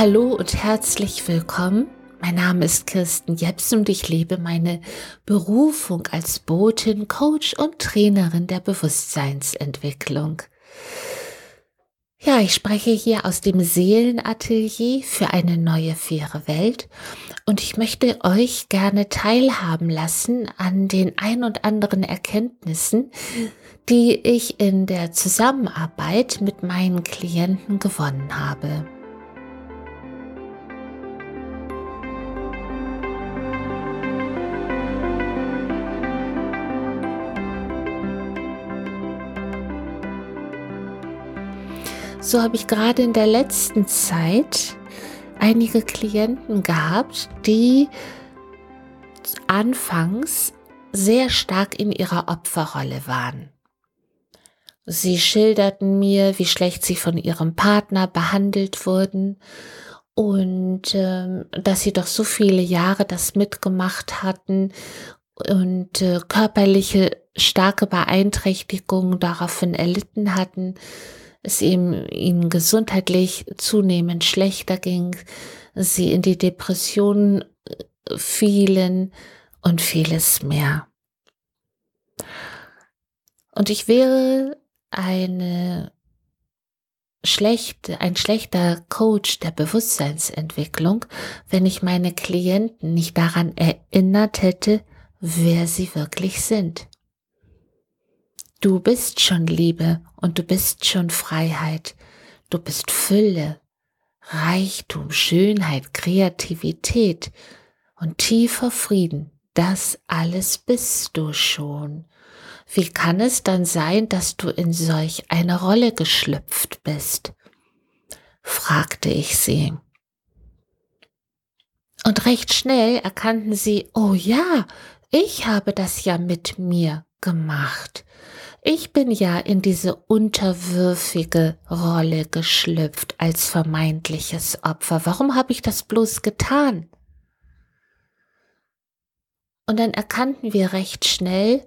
Hallo und herzlich willkommen. Mein Name ist Kirsten Jeps und ich lebe meine Berufung als Botin, Coach und Trainerin der Bewusstseinsentwicklung. Ja, ich spreche hier aus dem Seelenatelier für eine neue faire Welt und ich möchte euch gerne teilhaben lassen an den ein und anderen Erkenntnissen, die ich in der Zusammenarbeit mit meinen Klienten gewonnen habe. So habe ich gerade in der letzten Zeit einige Klienten gehabt, die anfangs sehr stark in ihrer Opferrolle waren. Sie schilderten mir, wie schlecht sie von ihrem Partner behandelt wurden und äh, dass sie doch so viele Jahre das mitgemacht hatten und äh, körperliche starke Beeinträchtigungen daraufhin erlitten hatten, es ihm, ihnen gesundheitlich zunehmend schlechter ging, sie in die Depression äh, fielen und vieles mehr. Und ich wäre eine schlechte, ein schlechter Coach der Bewusstseinsentwicklung, wenn ich meine Klienten nicht daran erinnert hätte, wer sie wirklich sind. Du bist schon Liebe und du bist schon Freiheit. Du bist Fülle, Reichtum, Schönheit, Kreativität und tiefer Frieden. Das alles bist du schon. Wie kann es dann sein, dass du in solch eine Rolle geschlüpft bist? fragte ich sie. Und recht schnell erkannten sie, oh ja, ich habe das ja mit mir gemacht. Ich bin ja in diese unterwürfige Rolle geschlüpft als vermeintliches Opfer. Warum habe ich das bloß getan? Und dann erkannten wir recht schnell,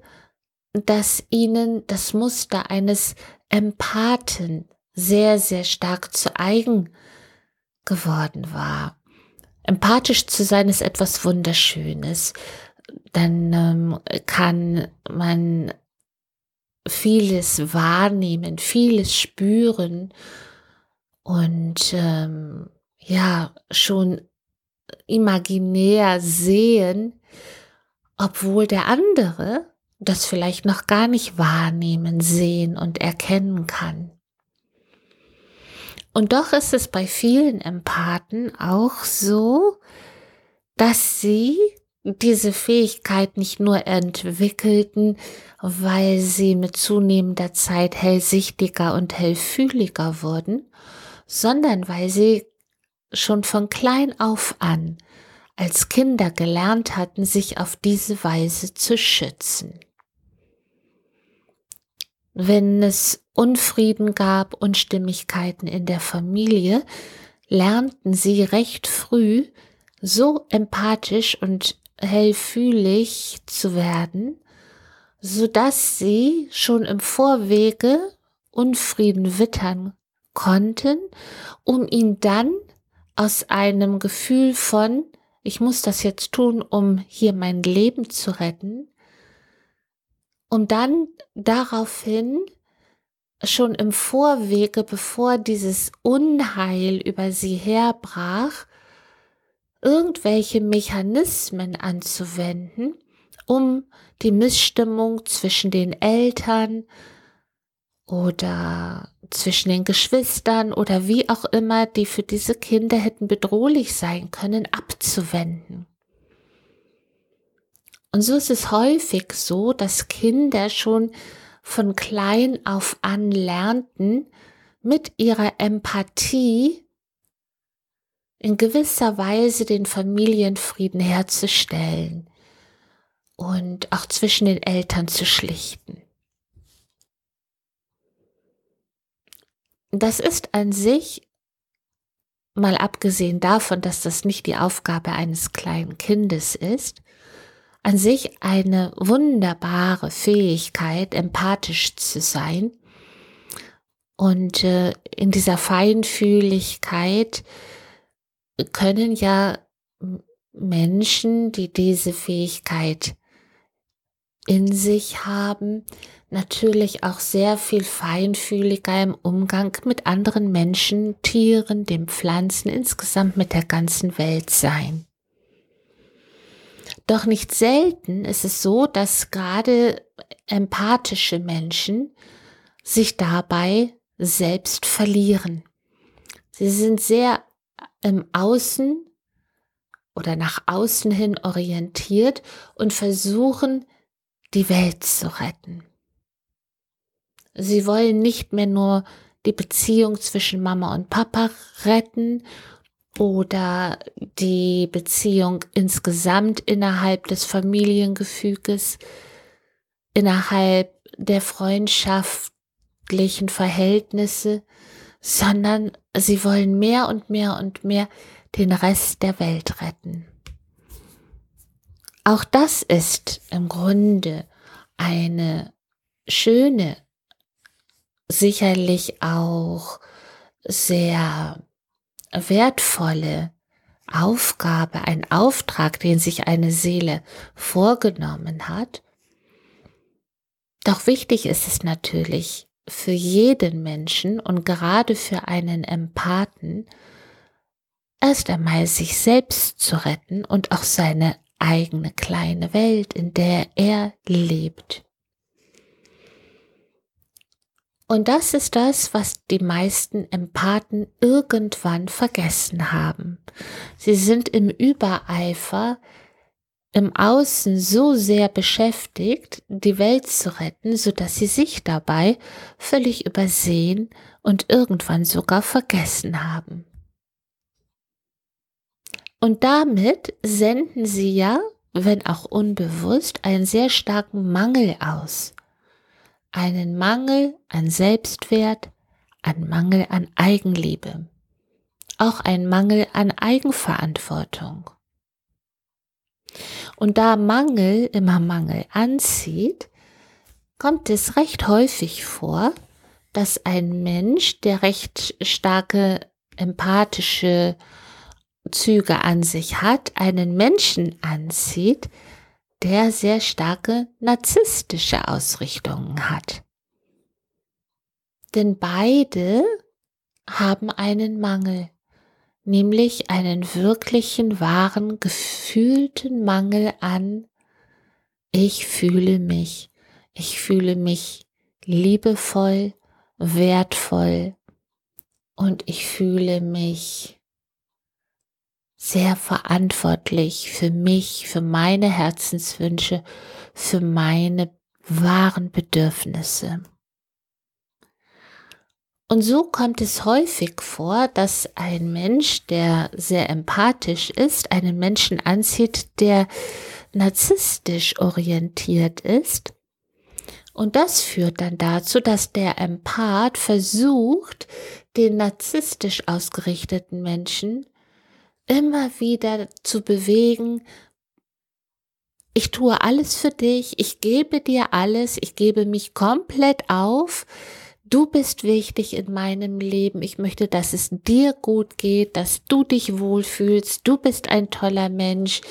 dass ihnen das Muster eines Empathen sehr, sehr stark zu eigen geworden war. Empathisch zu sein ist etwas Wunderschönes. Dann ähm, kann man vieles wahrnehmen, vieles spüren und ähm, ja, schon imaginär sehen, obwohl der andere das vielleicht noch gar nicht wahrnehmen, sehen und erkennen kann. Und doch ist es bei vielen Empathen auch so, dass sie diese Fähigkeit nicht nur entwickelten, weil sie mit zunehmender Zeit hellsichtiger und hellfühliger wurden, sondern weil sie schon von klein auf an als Kinder gelernt hatten, sich auf diese Weise zu schützen. Wenn es Unfrieden gab, Unstimmigkeiten in der Familie, lernten sie recht früh so empathisch und hellfühlig zu werden, so dass sie schon im Vorwege Unfrieden wittern konnten, um ihn dann aus einem Gefühl von, ich muss das jetzt tun, um hier mein Leben zu retten, um dann daraufhin schon im Vorwege, bevor dieses Unheil über sie herbrach, irgendwelche Mechanismen anzuwenden, um die Missstimmung zwischen den Eltern oder zwischen den Geschwistern oder wie auch immer, die für diese Kinder hätten bedrohlich sein können, abzuwenden. Und so ist es häufig so, dass Kinder schon von klein auf an lernten, mit ihrer Empathie in gewisser Weise den Familienfrieden herzustellen und auch zwischen den Eltern zu schlichten. Das ist an sich, mal abgesehen davon, dass das nicht die Aufgabe eines kleinen Kindes ist, an sich eine wunderbare Fähigkeit, empathisch zu sein und äh, in dieser Feinfühligkeit können ja Menschen, die diese Fähigkeit in sich haben, natürlich auch sehr viel feinfühliger im Umgang mit anderen Menschen, Tieren, den Pflanzen, insgesamt mit der ganzen Welt sein. Doch nicht selten ist es so, dass gerade empathische Menschen sich dabei selbst verlieren. Sie sind sehr im Außen oder nach außen hin orientiert und versuchen, die Welt zu retten. Sie wollen nicht mehr nur die Beziehung zwischen Mama und Papa retten oder die Beziehung insgesamt innerhalb des Familiengefüges, innerhalb der freundschaftlichen Verhältnisse, sondern sie wollen mehr und mehr und mehr den Rest der Welt retten. Auch das ist im Grunde eine schöne, sicherlich auch sehr wertvolle Aufgabe, ein Auftrag, den sich eine Seele vorgenommen hat. Doch wichtig ist es natürlich für jeden Menschen und gerade für einen Empathen, erst einmal sich selbst zu retten und auch seine eigene kleine Welt, in der er lebt. Und das ist das, was die meisten Empathen irgendwann vergessen haben. Sie sind im Übereifer im Außen so sehr beschäftigt, die Welt zu retten, so dass sie sich dabei völlig übersehen und irgendwann sogar vergessen haben. Und damit senden sie ja, wenn auch unbewusst, einen sehr starken Mangel aus. Einen Mangel an Selbstwert, einen Mangel an Eigenliebe, auch einen Mangel an Eigenverantwortung. Und da Mangel immer Mangel anzieht, kommt es recht häufig vor, dass ein Mensch, der recht starke empathische Züge an sich hat, einen Menschen anzieht, der sehr starke narzisstische Ausrichtungen hat. Denn beide haben einen Mangel, nämlich einen wirklichen, wahren, gefühlten Mangel an ich fühle mich, ich fühle mich liebevoll, wertvoll und ich fühle mich sehr verantwortlich für mich, für meine Herzenswünsche, für meine wahren Bedürfnisse. Und so kommt es häufig vor, dass ein Mensch, der sehr empathisch ist, einen Menschen anzieht, der narzisstisch orientiert ist. Und das führt dann dazu, dass der Empath versucht, den narzisstisch ausgerichteten Menschen immer wieder zu bewegen, ich tue alles für dich, ich gebe dir alles, ich gebe mich komplett auf, du bist wichtig in meinem Leben, ich möchte, dass es dir gut geht, dass du dich wohlfühlst, du bist ein toller Mensch,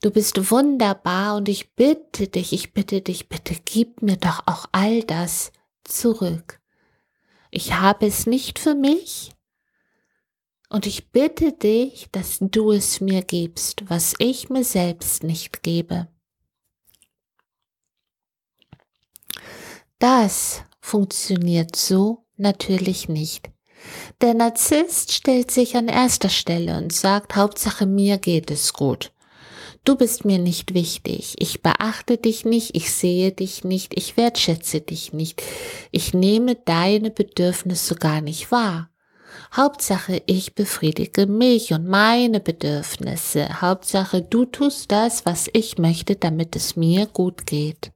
du bist wunderbar und ich bitte dich, ich bitte dich, bitte gib mir doch auch all das zurück. Ich habe es nicht für mich, und ich bitte dich, dass du es mir gibst, was ich mir selbst nicht gebe. Das funktioniert so natürlich nicht. Der Narzisst stellt sich an erster Stelle und sagt, Hauptsache mir geht es gut. Du bist mir nicht wichtig, ich beachte dich nicht, ich sehe dich nicht, ich wertschätze dich nicht, ich nehme deine Bedürfnisse gar nicht wahr. Hauptsache, ich befriedige mich und meine Bedürfnisse. Hauptsache, du tust das, was ich möchte, damit es mir gut geht.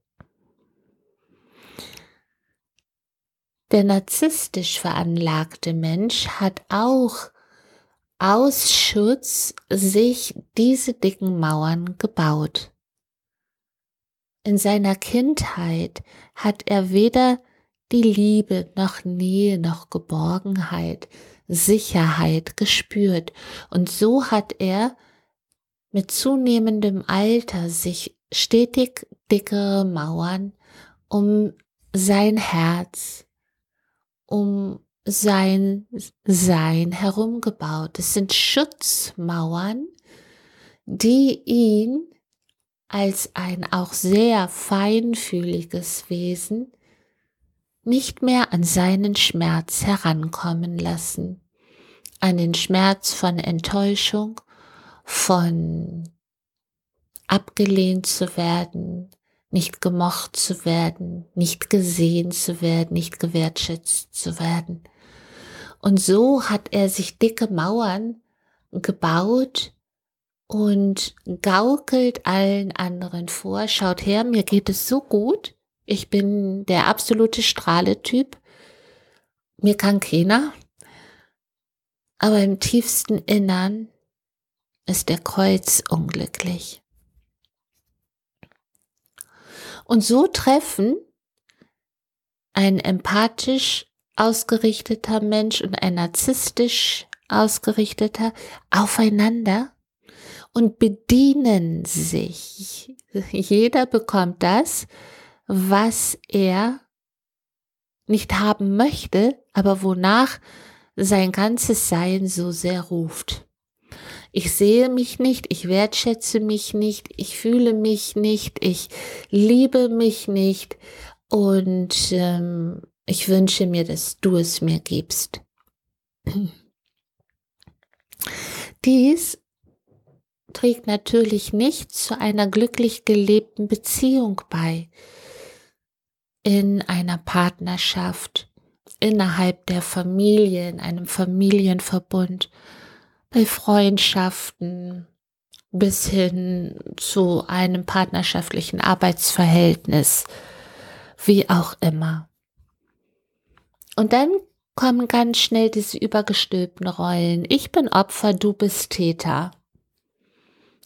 Der narzisstisch veranlagte Mensch hat auch aus Schutz sich diese dicken Mauern gebaut. In seiner Kindheit hat er weder die Liebe noch Nähe noch Geborgenheit Sicherheit gespürt. Und so hat er mit zunehmendem Alter sich stetig dickere Mauern um sein Herz, um sein Sein herumgebaut. Es sind Schutzmauern, die ihn als ein auch sehr feinfühliges Wesen nicht mehr an seinen Schmerz herankommen lassen, an den Schmerz von Enttäuschung, von abgelehnt zu werden, nicht gemocht zu werden, nicht gesehen zu werden, nicht gewertschätzt zu werden. Und so hat er sich dicke Mauern gebaut und gaukelt allen anderen vor, schaut her, mir geht es so gut, ich bin der absolute Strahletyp, mir kann keiner, aber im tiefsten Innern ist der Kreuz unglücklich. Und so treffen ein empathisch ausgerichteter Mensch und ein narzisstisch ausgerichteter aufeinander und bedienen sich. Jeder bekommt das, was er nicht haben möchte, aber wonach sein ganzes Sein so sehr ruft. Ich sehe mich nicht, ich wertschätze mich nicht, ich fühle mich nicht, ich liebe mich nicht. Und ähm, ich wünsche mir, dass du es mir gibst. Dies trägt natürlich nicht zu einer glücklich gelebten Beziehung bei, in einer Partnerschaft, innerhalb der Familie, in einem Familienverbund bei Freundschaften bis hin zu einem partnerschaftlichen Arbeitsverhältnis, wie auch immer. Und dann kommen ganz schnell diese übergestülpten Rollen. Ich bin Opfer, du bist Täter.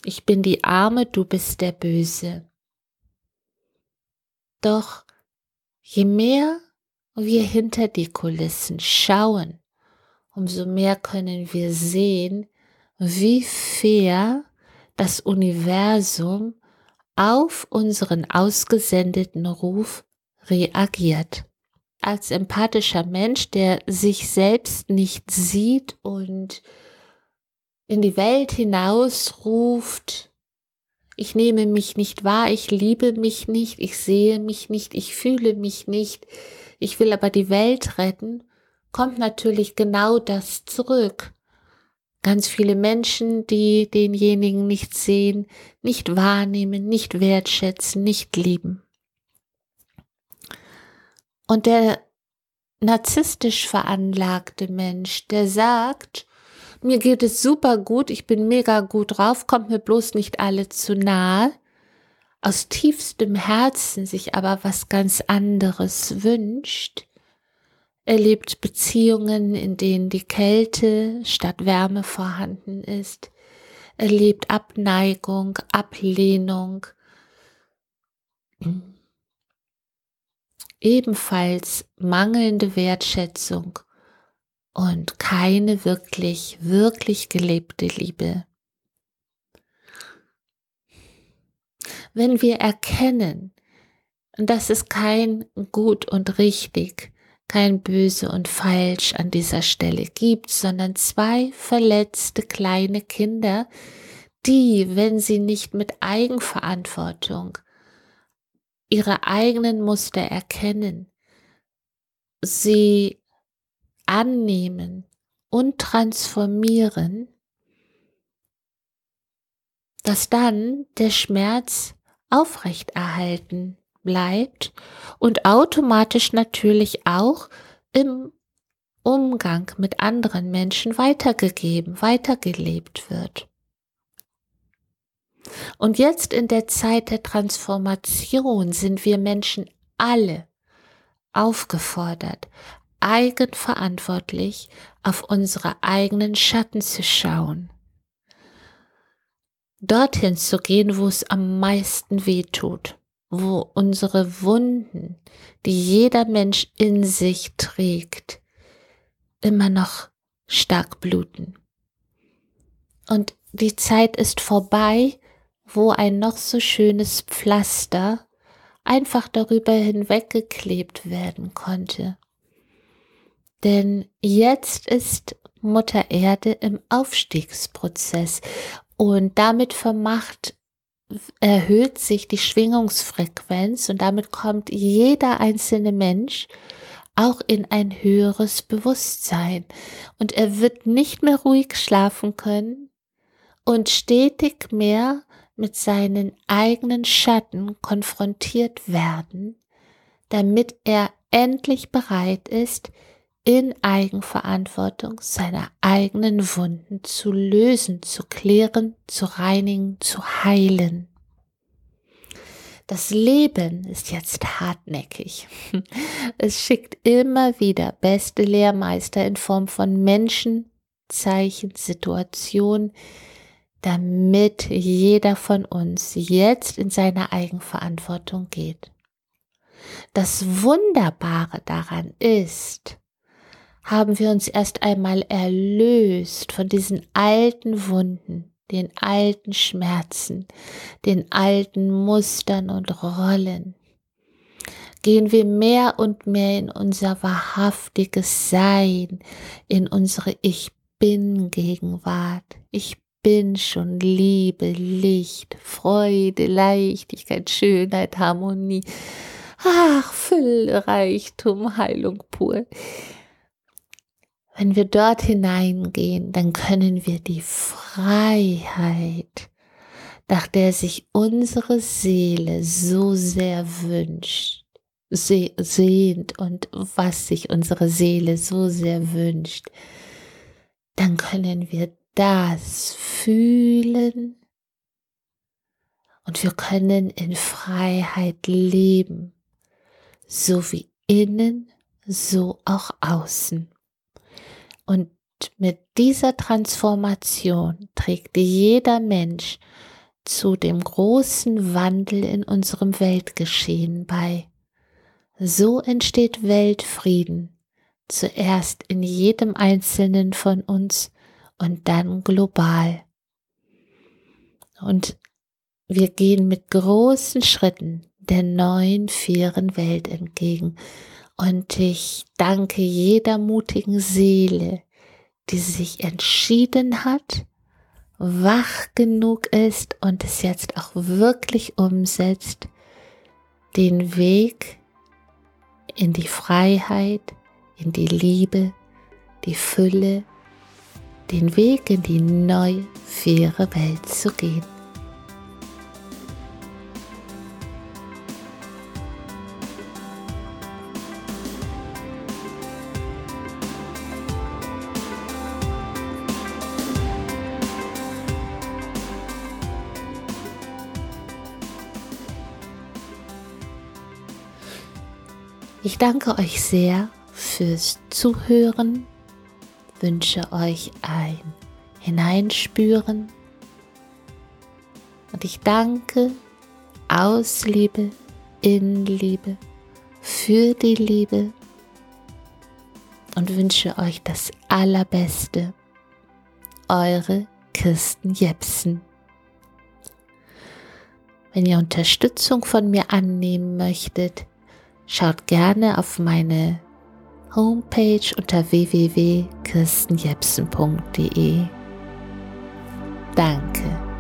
Ich bin die Arme, du bist der Böse. Doch je mehr wir hinter die Kulissen schauen, umso mehr können wir sehen, wie fair das Universum auf unseren ausgesendeten Ruf reagiert. Als empathischer Mensch, der sich selbst nicht sieht und in die Welt hinaus ruft, ich nehme mich nicht wahr, ich liebe mich nicht, ich sehe mich nicht, ich fühle mich nicht, ich will aber die Welt retten, kommt natürlich genau das zurück. Ganz viele Menschen, die denjenigen nicht sehen, nicht wahrnehmen, nicht wertschätzen, nicht lieben. Und der narzisstisch veranlagte Mensch, der sagt, mir geht es super gut, ich bin mega gut drauf, kommt mir bloß nicht alle zu nahe, aus tiefstem Herzen sich aber was ganz anderes wünscht, erlebt Beziehungen, in denen die Kälte statt Wärme vorhanden ist, erlebt Abneigung, Ablehnung, ebenfalls mangelnde Wertschätzung und keine wirklich, wirklich gelebte Liebe. Wenn wir erkennen, dass es kein gut und richtig, kein böse und falsch an dieser Stelle gibt, sondern zwei verletzte kleine Kinder, die, wenn sie nicht mit Eigenverantwortung ihre eigenen Muster erkennen, sie annehmen und transformieren, dass dann der Schmerz aufrechterhalten bleibt und automatisch natürlich auch im Umgang mit anderen Menschen weitergegeben, weitergelebt wird. Und jetzt in der Zeit der Transformation sind wir Menschen alle aufgefordert, eigenverantwortlich auf unsere eigenen Schatten zu schauen. Dorthin zu gehen, wo es am meisten weh tut wo unsere Wunden, die jeder Mensch in sich trägt, immer noch stark bluten. Und die Zeit ist vorbei, wo ein noch so schönes Pflaster einfach darüber hinweggeklebt werden konnte. Denn jetzt ist Mutter Erde im Aufstiegsprozess und damit vermacht erhöht sich die Schwingungsfrequenz und damit kommt jeder einzelne Mensch auch in ein höheres Bewusstsein. Und er wird nicht mehr ruhig schlafen können und stetig mehr mit seinen eigenen Schatten konfrontiert werden, damit er endlich bereit ist, in Eigenverantwortung seine eigenen Wunden zu lösen, zu klären, zu reinigen, zu heilen. Das Leben ist jetzt hartnäckig. Es schickt immer wieder beste Lehrmeister in Form von Menschen, Zeichen, Situationen, damit jeder von uns jetzt in seine Eigenverantwortung geht. Das Wunderbare daran ist, haben wir uns erst einmal erlöst von diesen alten Wunden, den alten Schmerzen, den alten Mustern und Rollen. Gehen wir mehr und mehr in unser wahrhaftiges Sein, in unsere Ich bin Gegenwart. Ich bin schon Liebe, Licht, Freude, Leichtigkeit, Schönheit, Harmonie. Ach, Fülle, Reichtum, Heilung pur. Wenn wir dort hineingehen, dann können wir die Freiheit, nach der sich unsere Seele so sehr wünscht, sehnt und was sich unsere Seele so sehr wünscht, dann können wir das fühlen und wir können in Freiheit leben, so wie innen, so auch außen. Und mit dieser Transformation trägt jeder Mensch zu dem großen Wandel in unserem Weltgeschehen bei. So entsteht Weltfrieden, zuerst in jedem Einzelnen von uns und dann global. Und wir gehen mit großen Schritten der neuen, fairen Welt entgegen. Und ich danke jeder mutigen Seele, die sich entschieden hat, wach genug ist und es jetzt auch wirklich umsetzt, den Weg in die Freiheit, in die Liebe, die Fülle, den Weg in die neue, faire Welt zu gehen. Ich danke euch sehr fürs Zuhören, wünsche euch ein Hineinspüren und ich danke aus Liebe, in Liebe, für die Liebe und wünsche euch das Allerbeste. Eure Kirsten Jepsen. Wenn ihr Unterstützung von mir annehmen möchtet, Schaut gerne auf meine Homepage unter www.kirstenjepsen.de. Danke.